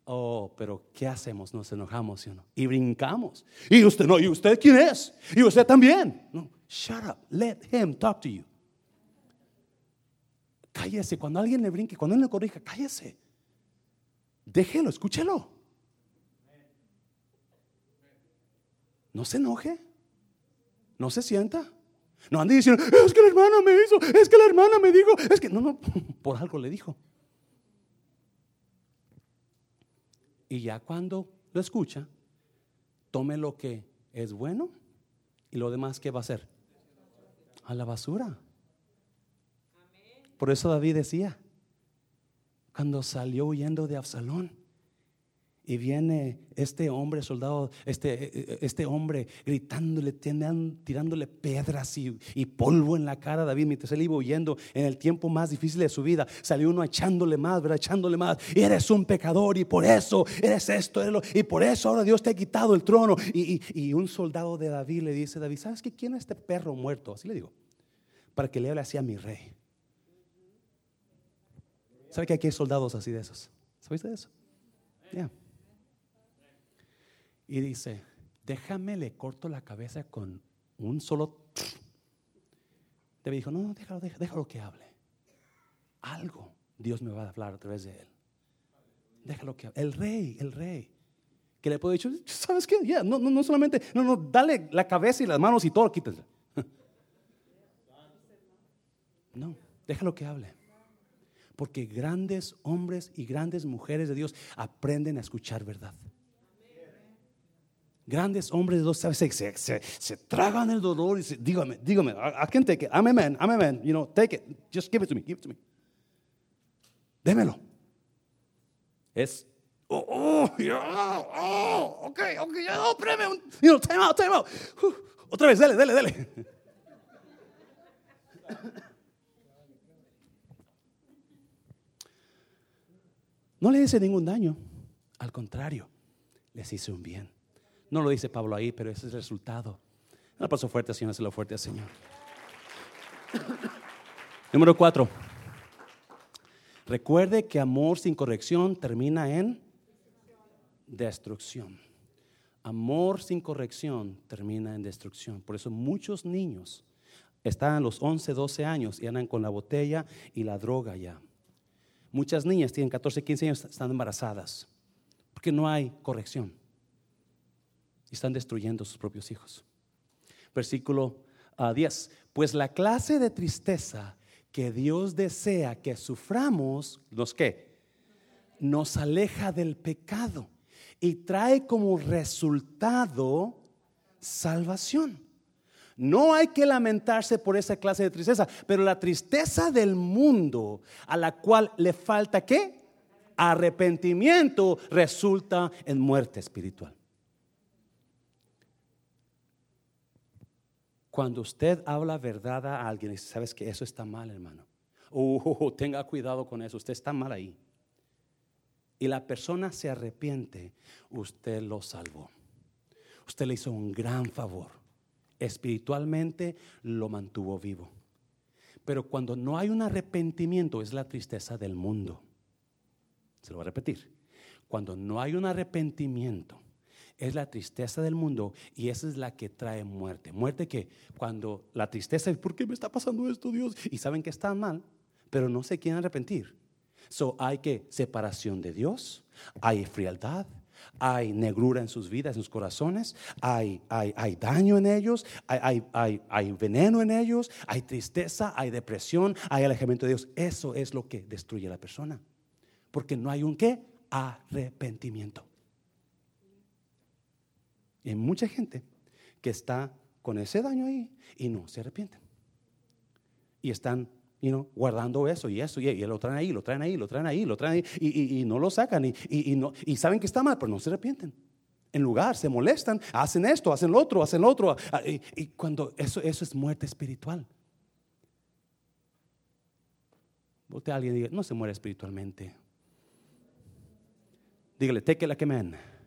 Oh, pero ¿qué hacemos? Nos enojamos, ¿sí no? Y brincamos. Y usted no, ¿y usted quién es? Y usted también. No, shut up. Let him talk to you. Cállese. Cuando alguien le brinque, cuando él le corrija, cállese. Déjelo, escúchelo. No se enoje. No se sienta. No ande diciendo, es que la hermana me hizo, es que la hermana me dijo, es que no, no, por algo le dijo. Y ya cuando lo escucha, tome lo que es bueno y lo demás, ¿qué va a hacer? A la basura. Por eso David decía, cuando salió huyendo de Absalón, y viene este hombre, soldado, este, este hombre gritándole, tirándole piedras y, polvo en la cara a David mientras él iba huyendo en el tiempo más difícil de su vida. Salió uno echándole más, ¿verdad? Echándole más. Y eres un pecador y por eso eres esto. y por eso ahora Dios te ha quitado el trono. Y, y, un soldado de David le dice, David, ¿sabes qué? ¿Quién es este perro muerto? Así le digo. Para que le hable así a mi rey. ¿Sabe que aquí hay soldados así de esos? ¿Sabes de eso? Ya y dice, déjame, le corto la cabeza con un solo... David dijo, no, no, déjalo, déjalo, que hable. Algo Dios me va a hablar a través de él. Déjalo que hable. El rey, el rey. Que le puede decir, ¿sabes qué? Ya, no, no, no solamente, no, no, dale la cabeza y las manos y todo, quítense. No, déjalo que hable. Porque grandes hombres y grandes mujeres de Dios aprenden a escuchar verdad. Grandes hombres de Dios se, se, se, tragan el dolor y se, dígame, dígame, I, can take it. I'm a man, I'm a man. You know, take it. Just give it to me, give it to me. Démelo. Es, oh, oh, oh, okay, yeah, oh, espérame, you know, time out, time out. Uh, otra vez, dale, dale, dale. No le hice ningún daño, al contrario, les hice un bien. No lo dice Pablo ahí, pero ese es el resultado. Un paso fuerte, Señor, lo fuerte Señor. Número cuatro. Recuerde que amor sin corrección termina en destrucción. Amor sin corrección termina en destrucción. Por eso muchos niños están a los 11, 12 años y andan con la botella y la droga ya. Muchas niñas tienen 14, 15 años, están embarazadas, porque no hay corrección y están destruyendo sus propios hijos. Versículo 10. Ah, pues la clase de tristeza que Dios desea que suframos, ¿nos qué? Nos aleja del pecado y trae como resultado salvación. No hay que lamentarse por esa clase de tristeza, pero la tristeza del mundo a la cual le falta qué? Arrepentimiento resulta en muerte espiritual. Cuando usted habla verdad a alguien y sabes que eso está mal, hermano. Uh, tenga cuidado con eso, usted está mal ahí. Y la persona se arrepiente, usted lo salvó. Usted le hizo un gran favor. Espiritualmente lo mantuvo vivo. Pero cuando no hay un arrepentimiento es la tristeza del mundo. Se lo voy a repetir. Cuando no hay un arrepentimiento es la tristeza del mundo y esa es la que trae muerte. Muerte que cuando la tristeza es, ¿por qué me está pasando esto, Dios? Y saben que está mal, pero no se quieren arrepentir. So hay que separación de Dios, hay frialdad, hay negrura en sus vidas, en sus corazones, hay, hay, hay daño en ellos, hay, hay, hay, veneno en ellos, hay tristeza, hay depresión, hay alejamiento de Dios. Eso es lo que destruye a la persona. Porque no hay un qué? Arrepentimiento. Y hay mucha gente que está con ese daño ahí y no se arrepienten. Y están guardando eso y eso, y, y, lo traen ahí, lo traen ahí, lo traen ahí, lo traen ahí, y, no lo sacan, y, no, y saben que está mal, pero no se arrepienten. En lugar, se molestan, hacen esto, hacen lo otro, hacen lo otro. Ah, y, cuando eso, eso es muerte espiritual. Volte a alguien y diga, no se muere espiritualmente. Dígale, take it like a.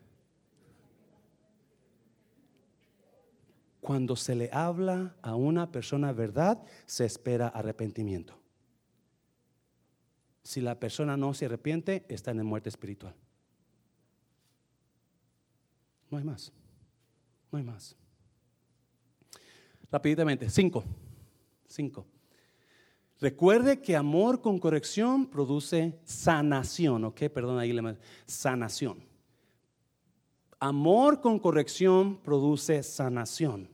Cuando se le habla a una persona verdad, se espera arrepentimiento. Si la persona no se arrepiente, está en muerte espiritual. No hay más. No hay más. Rápidamente, cinco. Cinco. Recuerde que amor con corrección produce sanación, ¿ok? Perdón, ahí le sanación. Amor con corrección produce sanación.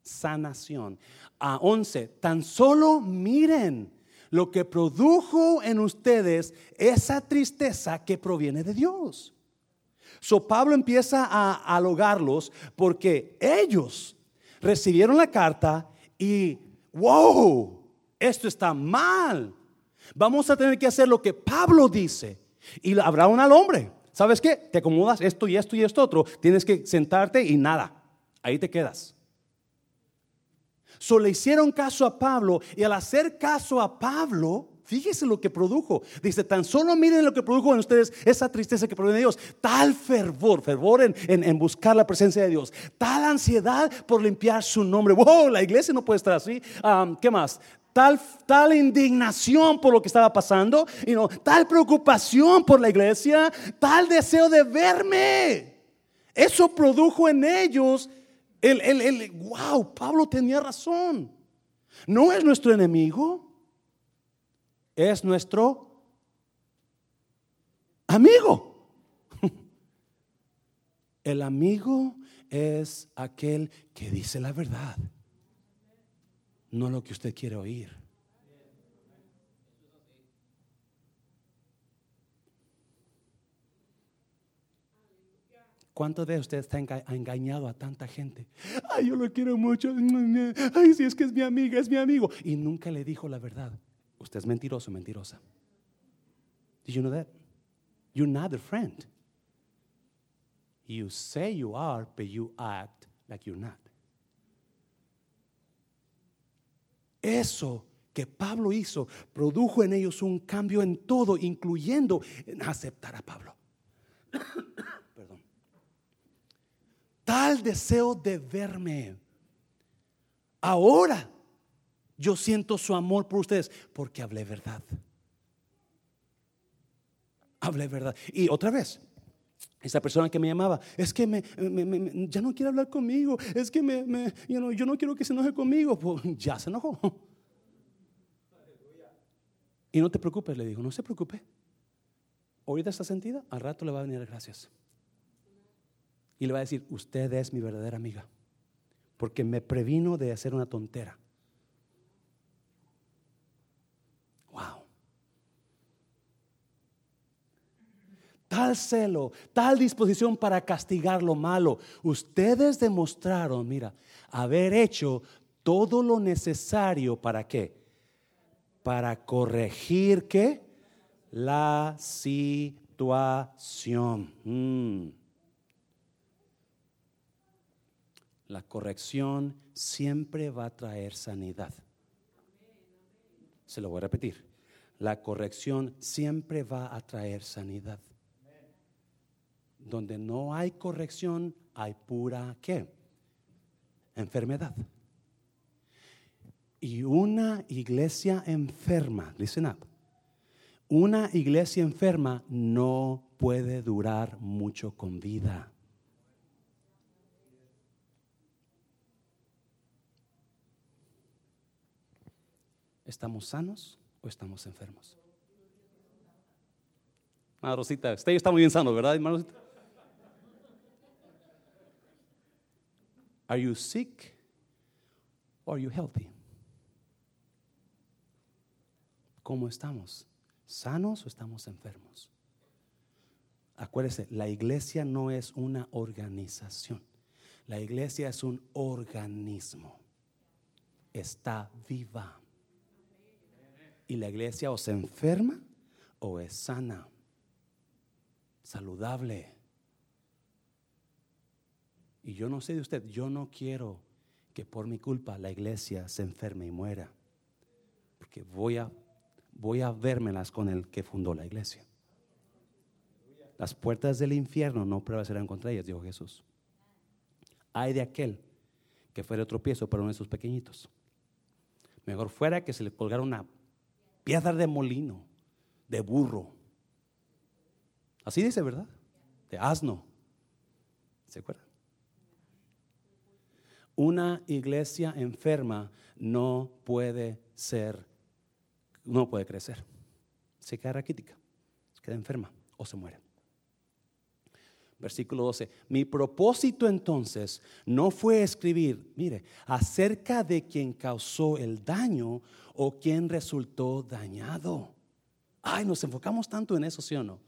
Sanación. A once, tan solo miren lo que produjo en ustedes esa tristeza que proviene de Dios. So Pablo empieza a alogarlos porque ellos recibieron la carta y wow, esto está mal. Vamos a tener que hacer lo que Pablo dice. Y habrá un al hombre. ¿Sabes qué? Te acomodas esto y esto y esto otro. Tienes que sentarte y nada. Ahí te quedas. So le hicieron caso a Pablo y al hacer caso a Pablo, Fíjese lo que produjo. Dice, tan solo miren lo que produjo en ustedes esa tristeza que proviene de Dios. Tal fervor, fervor en, buscar la presencia de Dios. Tal ansiedad por limpiar su nombre. Wow, la iglesia no puede estar así. ¿Qué más? Tal, tal, indignación por lo que estaba pasando, y no, tal preocupación por la iglesia, tal deseo de verme. Eso produjo en ellos el, el, el, wow, Pablo tenía razón. No es nuestro enemigo es nuestro amigo. El amigo es aquel que dice la verdad, no lo que usted quiere oír. ¿Cuántos de ustedes ha engañado a tanta gente? Ay, yo lo quiero mucho. Ay, si es que es mi amiga, es mi amigo. Y nunca le dijo la verdad. Usted es mentiroso, mentirosa. Did you know that? You're not a friend. You say you are, but you act like you're not. Eso que Pablo hizo produjo en ellos un cambio en todo, incluyendo en aceptar a Pablo. Perdón. Tal deseo de verme. Ahora yo siento su amor por ustedes porque hablé verdad. Hablé verdad. Y otra vez, esa persona que me llamaba, es que me, ya no quiere hablar conmigo, es que me, yo no quiero que se enoje conmigo. Pues ya se enojó. Y no te preocupes, le digo, no se preocupe. Ahorita está sentida, al rato le va a venir gracias. Y le va a decir, usted es mi verdadera amiga, porque me previno de hacer una tontera. Tal celo, tal disposición para castigar lo malo. Ustedes demostraron, mira, haber hecho todo lo necesario para qué? Para corregir qué? La situación. Mm. La corrección siempre va a traer sanidad. Se lo voy a repetir. La corrección siempre va a traer sanidad. Donde no hay corrección, hay pura qué? Enfermedad. Y una iglesia enferma, listen up. Una iglesia enferma no puede durar mucho con vida. ¿Estamos sanos o estamos enfermos? Ah, Rosita, usted está muy bien sano, ¿verdad, hermano? Are you sick or are you healthy? ¿Cómo estamos? ¿Sanos o estamos enfermos? Acuérdese, la iglesia no es una organización. La iglesia es un organismo. Está viva. Y la iglesia o se enferma o es sana, saludable. Y yo no sé de usted, yo no quiero que por mi culpa la iglesia se enferme y muera. Porque voy a, voy a vérmelas con el que fundó la iglesia. Las puertas del infierno no prevalecerán contra ellas, dijo Jesús. Hay de aquel que fuera tropiezo para uno de esos pequeñitos. Mejor fuera que se le colgara una piedra de molino, de burro. Así dice, ¿verdad? De asno. ¿Se acuerdan? Una iglesia enferma no puede ser, no puede crecer. Se queda raquítica, se queda enferma o se muere. Versículo 12. Mi propósito entonces no fue escribir, mire, acerca de quien causó el daño o quien resultó dañado. Ay, nos enfocamos tanto en eso, ¿sí o no?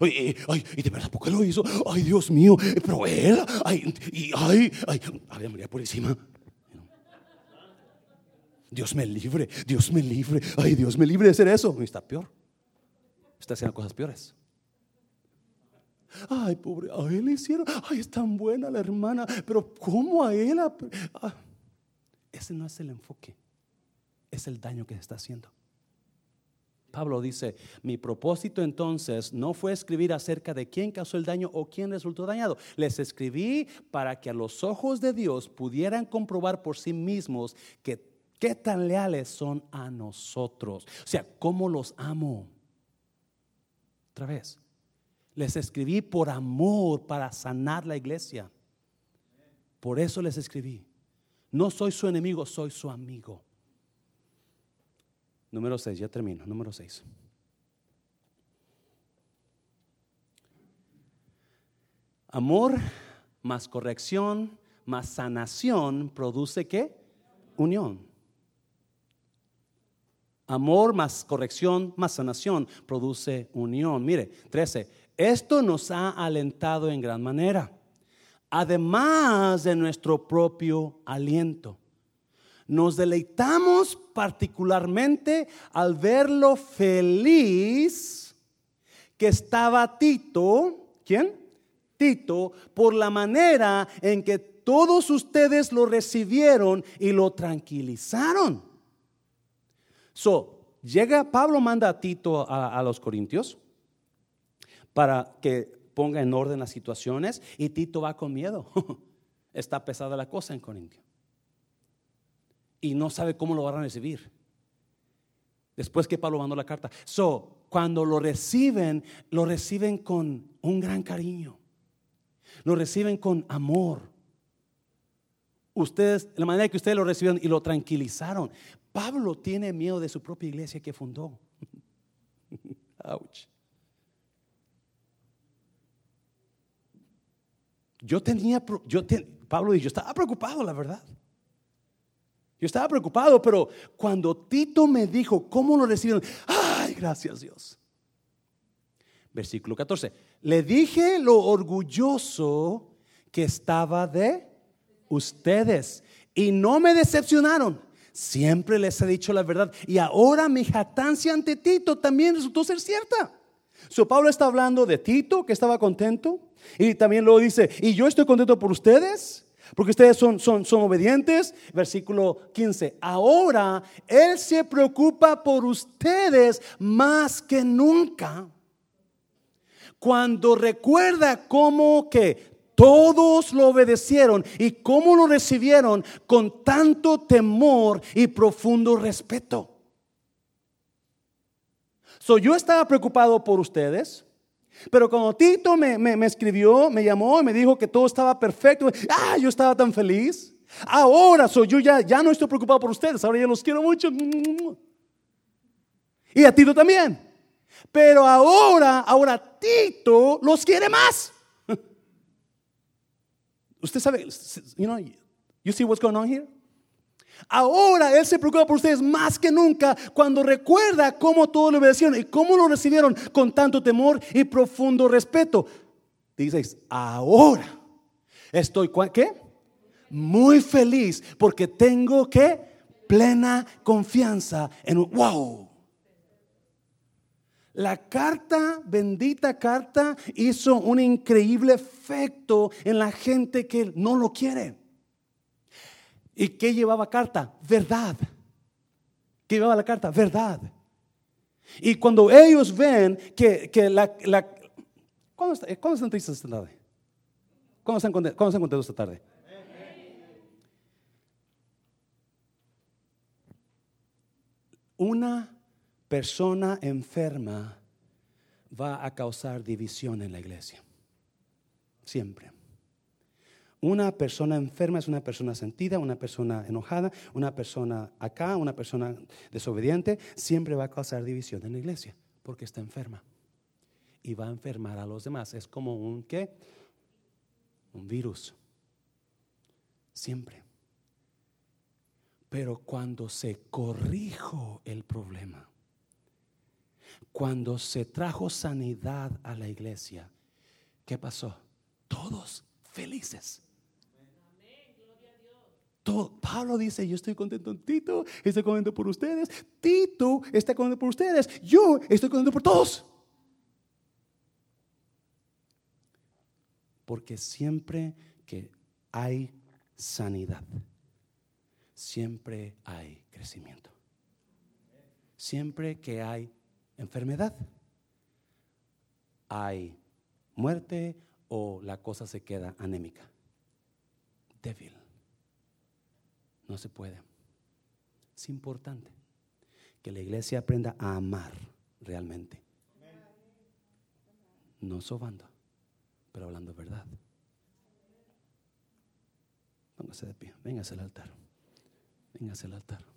Ay, ay, y de verdad, ¿por qué lo hizo? Ay, Dios mío, pero él, ay, y, ay, ay, María por encima. Dios me libre, Dios me libre, ay, Dios me libre de hacer eso. está peor, está haciendo cosas peores. Ay, pobre, a él le hicieron, ay, es tan buena la hermana, pero ¿cómo a él? Ah, ese no es el enfoque, es el daño que se está haciendo. Pablo dice, mi propósito entonces no fue escribir acerca de quién causó el daño o quién resultó dañado. Les escribí para que a los ojos de Dios pudieran comprobar por sí mismos que qué tan leales son a nosotros. O sea, cómo los amo. Otra vez, les escribí por amor para sanar la iglesia. Por eso les escribí. No soy su enemigo, soy su amigo. Número 6, ya termino. Número 6. Amor más corrección más sanación produce qué? Unión. Amor más corrección más sanación produce unión. Mire, 13. Esto nos ha alentado en gran manera, además de nuestro propio aliento. Nos deleitamos particularmente al verlo feliz que estaba Tito, ¿quién? Tito, por la manera en que todos ustedes lo recibieron y lo tranquilizaron. So, llega Pablo manda a Tito a, a los Corintios para que ponga en orden las situaciones y Tito va con miedo. Está pesada la cosa en Corintio y no sabe cómo lo van a recibir. Después que Pablo mandó la carta. So, cuando lo reciben, lo reciben con un gran cariño. Lo reciben con amor. Ustedes, la manera que ustedes lo recibieron y lo tranquilizaron. Pablo tiene miedo de su propia iglesia que fundó. Ouch. Yo tenía, yo Pablo dijo, yo estaba preocupado, la verdad. Yo estaba preocupado, pero cuando Tito me dijo cómo lo recibieron, ay, gracias Dios. Versículo 14. Le dije lo orgulloso que estaba de ustedes y no me decepcionaron. Siempre les he dicho la verdad y ahora mi jactancia ante Tito también resultó ser cierta. So Pablo está hablando de Tito que estaba contento y también lo dice, y yo estoy contento por ustedes porque ustedes son, son, son obedientes. Versículo 15. Ahora Él se preocupa por ustedes más que nunca. Cuando recuerda cómo que todos lo obedecieron y cómo lo recibieron con tanto temor y profundo respeto. So, yo estaba preocupado por ustedes. Pero cuando Tito me, escribió, me llamó y me dijo que todo estaba perfecto, ah, yo estaba tan feliz. Ahora soy yo ya, ya no estoy preocupado por ustedes, ahora ya los quiero mucho. Y a Tito también. Pero ahora, ahora Tito los quiere más. Usted sabe, you know, you see what's going on here? Ahora Él se preocupa por ustedes más que nunca cuando recuerda cómo todo lo obedecieron y cómo lo recibieron con tanto temor y profundo respeto. Dices, ahora estoy, ¿qué? Muy feliz porque tengo que plena confianza en, wow. La carta, bendita carta, hizo un increíble efecto en la gente que no lo quiere. ¿Y qué llevaba carta? Verdad. ¿Qué llevaba la carta? Verdad. Y cuando ellos ven que, que la, la ¿Cuándo, está, eh, ¿Cuándo, están tristes esta tarde? ¿Cuándo están, ¿Cuándo están, contentos esta tarde? Una persona enferma va a causar división en la iglesia. Siempre. Una persona enferma es una persona sentida, una persona enojada, una persona acá, una persona desobediente, siempre va a causar división en la iglesia porque está enferma. Y va a enfermar a los demás. Es como un qué? Un virus. Siempre. Pero cuando se corrijo el problema, cuando se trajo sanidad a la iglesia, ¿qué pasó? Todos felices. Pablo dice, yo estoy contento en Tito, estoy contento por ustedes, Tito está contento por ustedes, yo estoy contento por todos. Porque siempre que hay sanidad, siempre hay crecimiento. Siempre que hay enfermedad, hay muerte o la cosa se queda anémica, débil. No se puede. Es importante que la iglesia aprenda a amar realmente. No sobando, pero hablando verdad. Póngase de pie, véngase al altar. Véngase al altar.